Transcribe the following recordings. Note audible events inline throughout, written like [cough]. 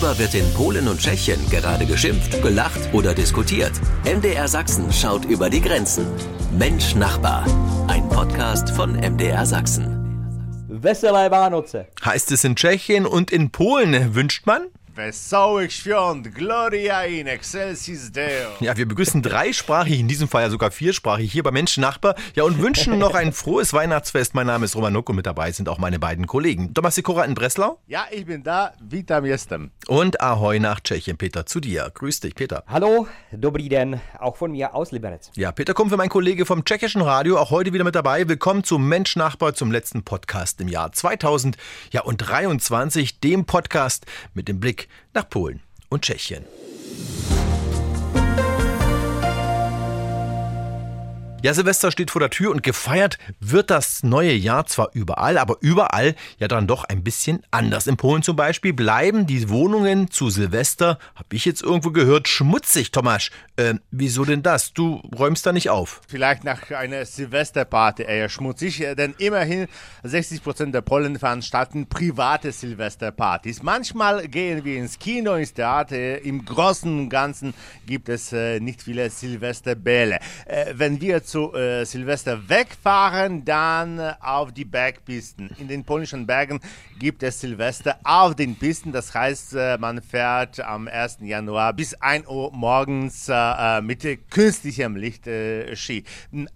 Worüber wird in Polen und Tschechien gerade geschimpft, gelacht oder diskutiert? MDR Sachsen schaut über die Grenzen. Mensch Nachbar. Ein Podcast von MDR Sachsen. Heißt es in Tschechien und in Polen, wünscht man? Wesołych świąt, Gloria in excelsis Deo. Ja, wir begrüßen dreisprachig, in diesem Fall ja sogar viersprachig, hier bei Menschen Nachbar. Ja, und wünschen noch ein frohes Weihnachtsfest. Mein Name ist Roman Nuck und mit dabei sind auch meine beiden Kollegen. Thomas Sikora in Breslau Ja, ich bin da, witam jestem. und Ahoi nach Tschechien. Peter, zu dir. Grüß dich, Peter. Hallo, dobrý den, auch von mir aus Liberec. Ja, Peter Kumpfe, mein Kollege vom tschechischen Radio, auch heute wieder mit dabei. Willkommen zum Mensch Nachbar, zum letzten Podcast im Jahr 2000. Ja, und 23, dem Podcast mit dem Blick nach Polen und Tschechien. Ja, Silvester steht vor der Tür und gefeiert wird das neue Jahr zwar überall, aber überall ja dann doch ein bisschen anders. In Polen zum Beispiel bleiben die Wohnungen zu Silvester, habe ich jetzt irgendwo gehört, schmutzig, Tomasz. Äh, wieso denn das? Du räumst da nicht auf. Vielleicht nach einer Silvesterparty eher schmutzig, äh, denn immerhin 60% der Polen veranstalten private Silvesterpartys. Manchmal gehen wir ins Kino, ins Theater. Im Großen und Ganzen gibt es äh, nicht viele Silvesterbälle. Äh, wenn wir zu äh, Silvester wegfahren, dann äh, auf die Bergpisten. In den polnischen Bergen gibt es Silvester auf den Pisten. Das heißt, äh, man fährt am 1. Januar bis 1 Uhr morgens äh, mit künstlichem Licht Ski.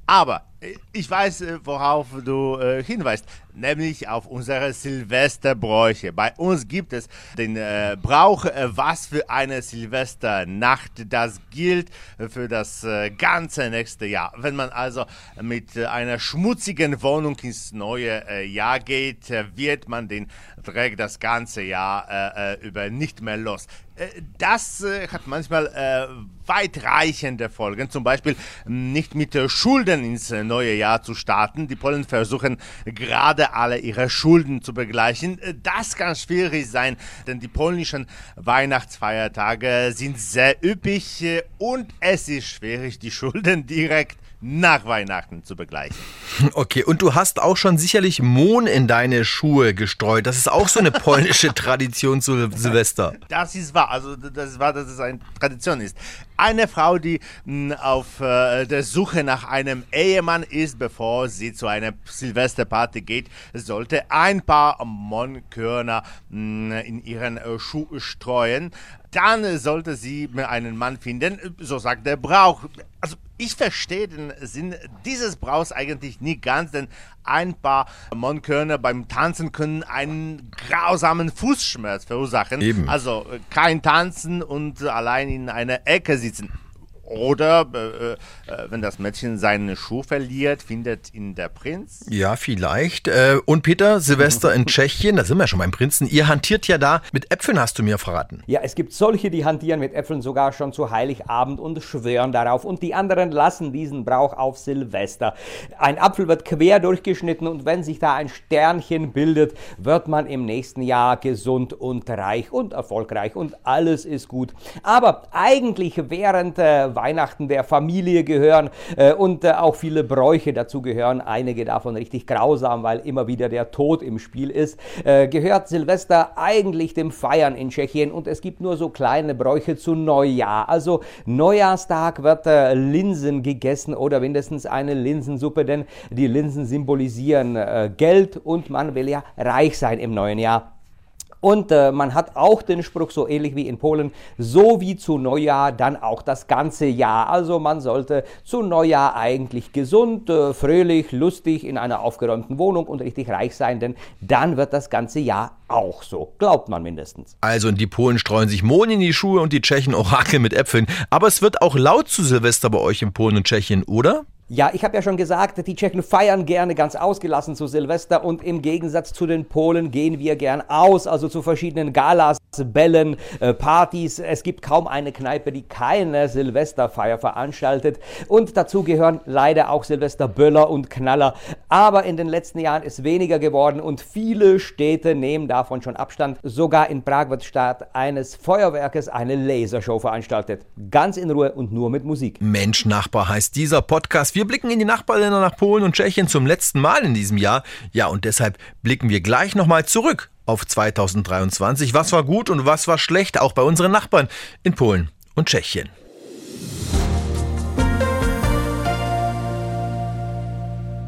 Aber äh, ich weiß, äh, worauf du äh, hinweist, nämlich auf unsere Silvesterbräuche. Bei uns gibt es den äh, Brauch, äh, was für eine Silvesternacht das gilt für das äh, ganze nächste Jahr. Wenn man also mit äh, einer schmutzigen Wohnung ins neue Jahr geht, wird man den Dreck das ganze Jahr über nicht mehr los. Äh, Das äh, hat manchmal äh, weitreichende Folgen, zum Beispiel nicht mit äh, Schulden ins äh, neue Jahr zu starten. Die Polen versuchen gerade alle ihre Schulden zu begleichen. Äh, Das kann schwierig sein, denn die polnischen Weihnachtsfeiertage sind sehr üppig und es ist schwierig, die Schulden [laughs] direkt nach Weihnachten zu begleichen. [laughs] Okay, und du hast auch schon sicherlich Mohn in deine Schuhe gestreut. Das ist auch so eine polnische [laughs] Tradition zu Silvester. Das ist wahr, also das ist wahr, dass es eine Tradition ist. Eine Frau, die mh, auf äh, der Suche nach einem Ehemann ist, bevor sie zu einer Silvesterparty geht, sollte ein paar Monkörner mh, in ihren äh, Schuh streuen. Dann sollte sie mir einen Mann finden, so sagt der Brauch. Also ich verstehe den Sinn dieses Brauchs eigentlich nie ganz, denn ein paar Monkörner beim Tanzen können einen grausamen Fußschmerz verursachen. Eben. Also kein Tanzen und allein in einer Ecke it's Oder äh, äh, wenn das Mädchen seinen Schuh verliert, findet ihn der Prinz. Ja, vielleicht. Äh, Und Peter, Silvester in Tschechien, da sind wir schon beim Prinzen. Ihr hantiert ja da mit Äpfeln, hast du mir verraten. Ja, es gibt solche, die hantieren mit Äpfeln sogar schon zu Heiligabend und schwören darauf. Und die anderen lassen diesen Brauch auf Silvester. Ein Apfel wird quer durchgeschnitten und wenn sich da ein Sternchen bildet, wird man im nächsten Jahr gesund und reich und erfolgreich und alles ist gut. Aber eigentlich während äh, Weihnachten der Familie gehören äh, und äh, auch viele Bräuche dazu gehören, einige davon richtig grausam, weil immer wieder der Tod im Spiel ist, äh, gehört Silvester eigentlich dem Feiern in Tschechien und es gibt nur so kleine Bräuche zu Neujahr. Also Neujahrstag wird Linsen gegessen oder mindestens eine Linsensuppe, denn die Linsen symbolisieren Geld und man will ja reich sein im neuen Jahr. Und äh, man hat auch den Spruch, so ähnlich wie in Polen, so wie zu Neujahr, dann auch das ganze Jahr. Also man sollte zu Neujahr eigentlich gesund, äh, fröhlich, lustig in einer aufgeräumten Wohnung und richtig reich sein, denn dann wird das ganze Jahr auch so. Glaubt man mindestens. Also die Polen streuen sich Mohn in die Schuhe und die Tschechen Orakel mit Äpfeln. Aber es wird auch laut zu Silvester bei euch in Polen und Tschechien, oder? Ja, ich habe ja schon gesagt, die Tschechen feiern gerne ganz ausgelassen zu Silvester und im Gegensatz zu den Polen gehen wir gern aus, also zu verschiedenen Galas, Bällen, äh, Partys. Es gibt kaum eine Kneipe, die keine Silvesterfeier veranstaltet und dazu gehören leider auch Silvesterböller und Knaller. Aber in den letzten Jahren ist weniger geworden und viele Städte nehmen davon schon Abstand. Sogar in Prag wird statt eines Feuerwerkes eine Lasershow veranstaltet. Ganz in Ruhe und nur mit Musik. Mensch, Nachbar heißt dieser Podcast. Wir blicken in die Nachbarländer nach Polen und Tschechien zum letzten Mal in diesem Jahr. Ja, und deshalb blicken wir gleich nochmal zurück auf 2023. Was war gut und was war schlecht, auch bei unseren Nachbarn in Polen und Tschechien.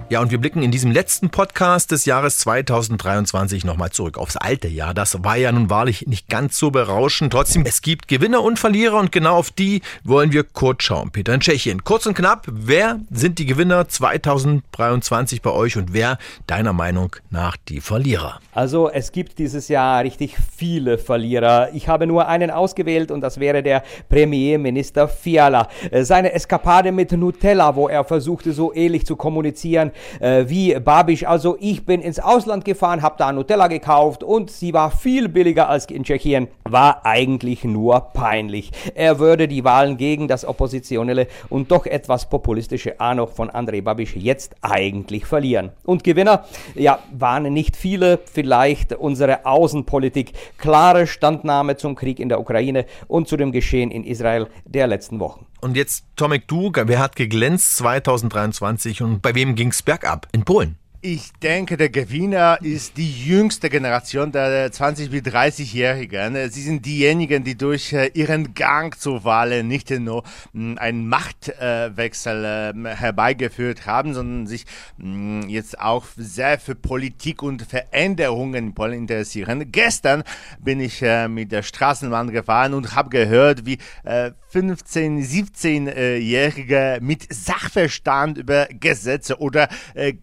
Ja, und wir blicken in diesem letzten Podcast des Jahres 2023 nochmal zurück aufs alte Jahr. Das war ja nun wahrlich nicht ganz so berauschend. Trotzdem, es gibt Gewinner und Verlierer und genau auf die wollen wir kurz schauen. Peter in Tschechien. Kurz und knapp, wer sind die Gewinner 2023 bei euch und wer deiner Meinung nach die Verlierer? Also es gibt dieses Jahr richtig viele Verlierer. Ich habe nur einen ausgewählt und das wäre der Premierminister Fiala. Seine Eskapade mit Nutella, wo er versuchte so ähnlich zu kommunizieren, äh, wie Babisch. Also ich bin ins Ausland gefahren, habe da Nutella gekauft und sie war viel billiger als in Tschechien. War eigentlich nur peinlich. Er würde die Wahlen gegen das oppositionelle und doch etwas populistische A noch von Andrej Babisch jetzt eigentlich verlieren. Und Gewinner, ja, waren nicht viele, vielleicht unsere Außenpolitik. Klare Standnahme zum Krieg in der Ukraine und zu dem Geschehen in Israel der letzten Wochen. Und jetzt, Tomek, du, wer hat geglänzt 2023 und bei wem ging es bergab? In Polen. Ich denke, der Gewinner ist die jüngste Generation der 20- bis 30-Jährigen. Sie sind diejenigen, die durch äh, ihren Gang zur Wahl nicht nur hm, einen Machtwechsel ähm, herbeigeführt haben, sondern sich hm, jetzt auch sehr für Politik und Veränderungen in Polen interessieren. Gestern bin ich äh, mit der Straßenbahn gefahren und habe gehört, wie 15-, äh, 17-Jährige mit Sachverstand über Gesetze oder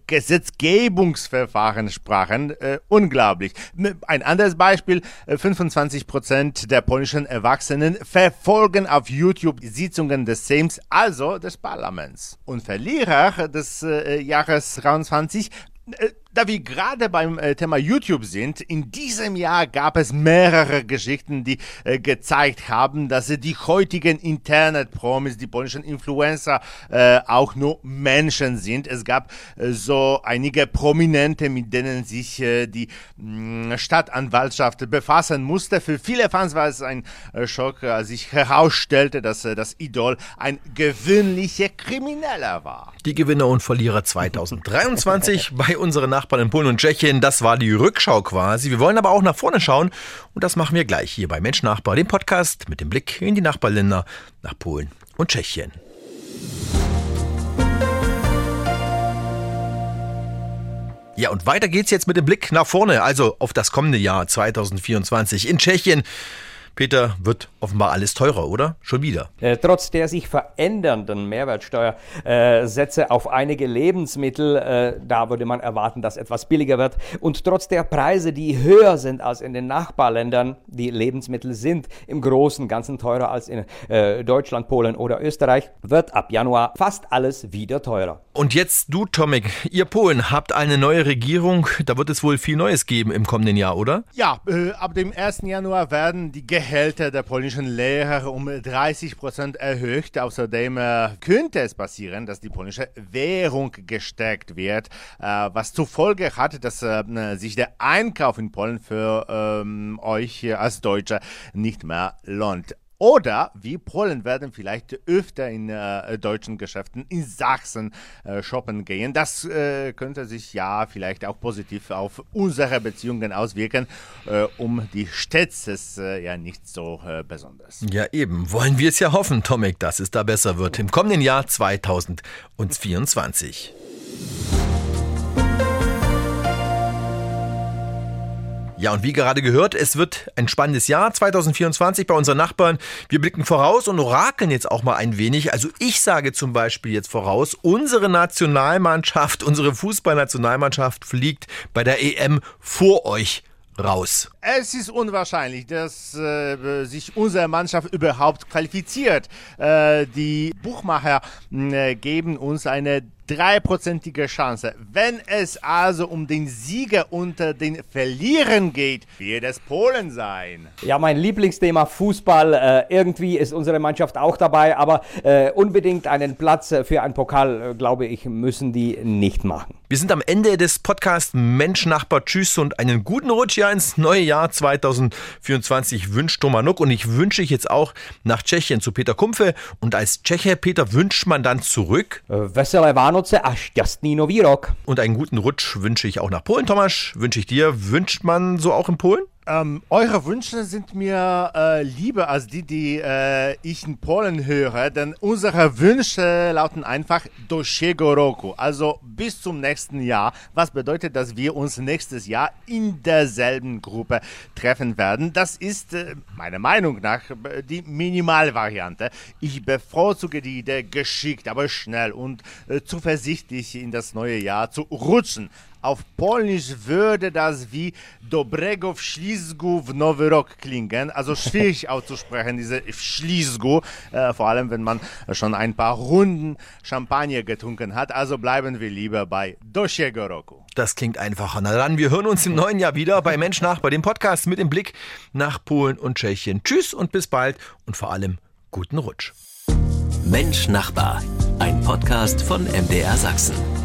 Gesetzgebung Vergebungsverfahren sprachen. Äh, unglaublich. Ein anderes Beispiel, 25 äh, Prozent der polnischen Erwachsenen verfolgen auf YouTube Sitzungen des Sejms, also des Parlaments. Und Verlierer des äh, Jahres 23 äh, da wir gerade beim äh, Thema YouTube sind, in diesem Jahr gab es mehrere Geschichten, die äh, gezeigt haben, dass die heutigen Internet-Promis, die polnischen Influencer, äh, auch nur Menschen sind. Es gab äh, so einige Prominente, mit denen sich äh, die mh, mm, Stadtanwaltschaft befassen musste. Für viele Fans war es ein äh, Schock, als sich herausstellte, dass das Idol ein gewöhnlicher Krimineller war. Die Gewinner und Verlierer [laughs] 2023 bei unserer Nachricht Nachbarn in Polen und Tschechien. Das war die Rückschau quasi. Wir wollen aber auch nach vorne schauen und das machen wir gleich hier bei Mensch Nachbar, dem Podcast mit dem Blick in die Nachbarländer nach Polen und Tschechien. Ja, und weiter geht's jetzt mit dem Blick nach vorne, also auf das kommende Jahr 2024 in Tschechien. Peter, wird offenbar alles teurer, oder? Schon wieder. Äh, trotz der sich verändernden Mehrwertsteuersätze auf einige Lebensmittel, äh, da würde man erwarten, dass etwas billiger wird. Und trotz der Preise, die höher sind als in den Nachbarländern, die Lebensmittel sind im Großen und Ganzen teurer als in äh, Deutschland, Polen oder Österreich, wird ab Januar fast alles wieder teurer. Und jetzt du, Tomek, ihr Polen habt eine neue Regierung. Da wird es wohl viel Neues geben im kommenden Jahr, oder? Ja, äh, ab dem 1. Januar werden die Gehälter Gehälter der polnischen Lehrer um 30 Prozent erhöht. Außerdem äh, könnte es passieren, dass die polnische Währung gestärkt wird, äh, was zur Folge hat, dass äh, sich der Einkauf in Polen für ähm, euch als Deutscher nicht mehr lohnt. Oder wie Polen werden vielleicht öfter in äh, deutschen Geschäften in Sachsen äh, shoppen gehen. Das äh, könnte sich ja vielleicht auch positiv auf unsere Beziehungen auswirken. Äh, um die Städte äh, ja nicht so äh, besonders. Ja, eben. Wollen wir es ja hoffen, Tomek, dass es da besser wird im kommenden Jahr 2024. Ja, und wie gerade gehört, es wird ein spannendes Jahr 2024 bei unseren Nachbarn. Wir blicken voraus und orakeln jetzt auch mal ein wenig. Also ich sage zum Beispiel jetzt voraus, unsere Nationalmannschaft, [laughs] unsere Fußballnationalmannschaft fliegt bei der EM vor euch raus. Es ist unwahrscheinlich, dass äh, sich unsere Mannschaft überhaupt qualifiziert. Äh, die Buchmacher äh, geben uns eine dreiprozentige Chance. Wenn es also um den Sieger unter den Verlierern geht, wird es Polen sein. Ja, mein Lieblingsthema Fußball. Äh, irgendwie ist unsere Mannschaft auch dabei, aber äh, unbedingt einen Platz für einen Pokal, äh, glaube ich, müssen die nicht machen. Wir sind am Ende des Podcasts Mensch, Nachbar, Tschüss und einen guten Rutsch hier ins neue Jahr 2024 wünscht Tomanuk und ich wünsche ich jetzt auch nach Tschechien zu Peter Kumpfe und als Tscheche, Peter, wünscht man dann zurück? Veselé Vánoce Pauce a šťastný nový rok. Und einen guten Rutsch wünsche ich auch nach Polen. Thomas, wünsche ich dir. Wünscht man so auch in Polen? Ähm, eure Wünsche sind mir äh, lieber als die, die äh, ich in Polen höre, denn unsere Wünsche lauten einfach Doshego roku, also bis zum nächsten Jahr, was bedeutet, dass wir uns nächstes Jahr in derselben Gruppe treffen werden. Das ist äh, meiner Meinung nach äh, die Minimalvariante. Ich bevorzuge die Idee, geschickt, aber schnell und äh, zuversichtlich in das neue Jahr zu rutschen. Auf Polnisch würde das wie Dobrego Wschlizgu w Nowy Rok klingen. Also schwierig [laughs] auszusprechen, diese Wschlizgu. Äh, vor allem, wenn man schon ein paar Runden Champagner getrunken hat. Also bleiben wir lieber bei Dosiego Roku. Das klingt einfacher. Na dann, wir hören uns im neuen Jahr wieder bei Mensch nach, bei dem Podcast mit dem Blick nach Polen und Tschechien. Tschüss und bis bald und vor allem guten Rutsch. Mensch Nachbar, ein Podcast von MDR Sachsen.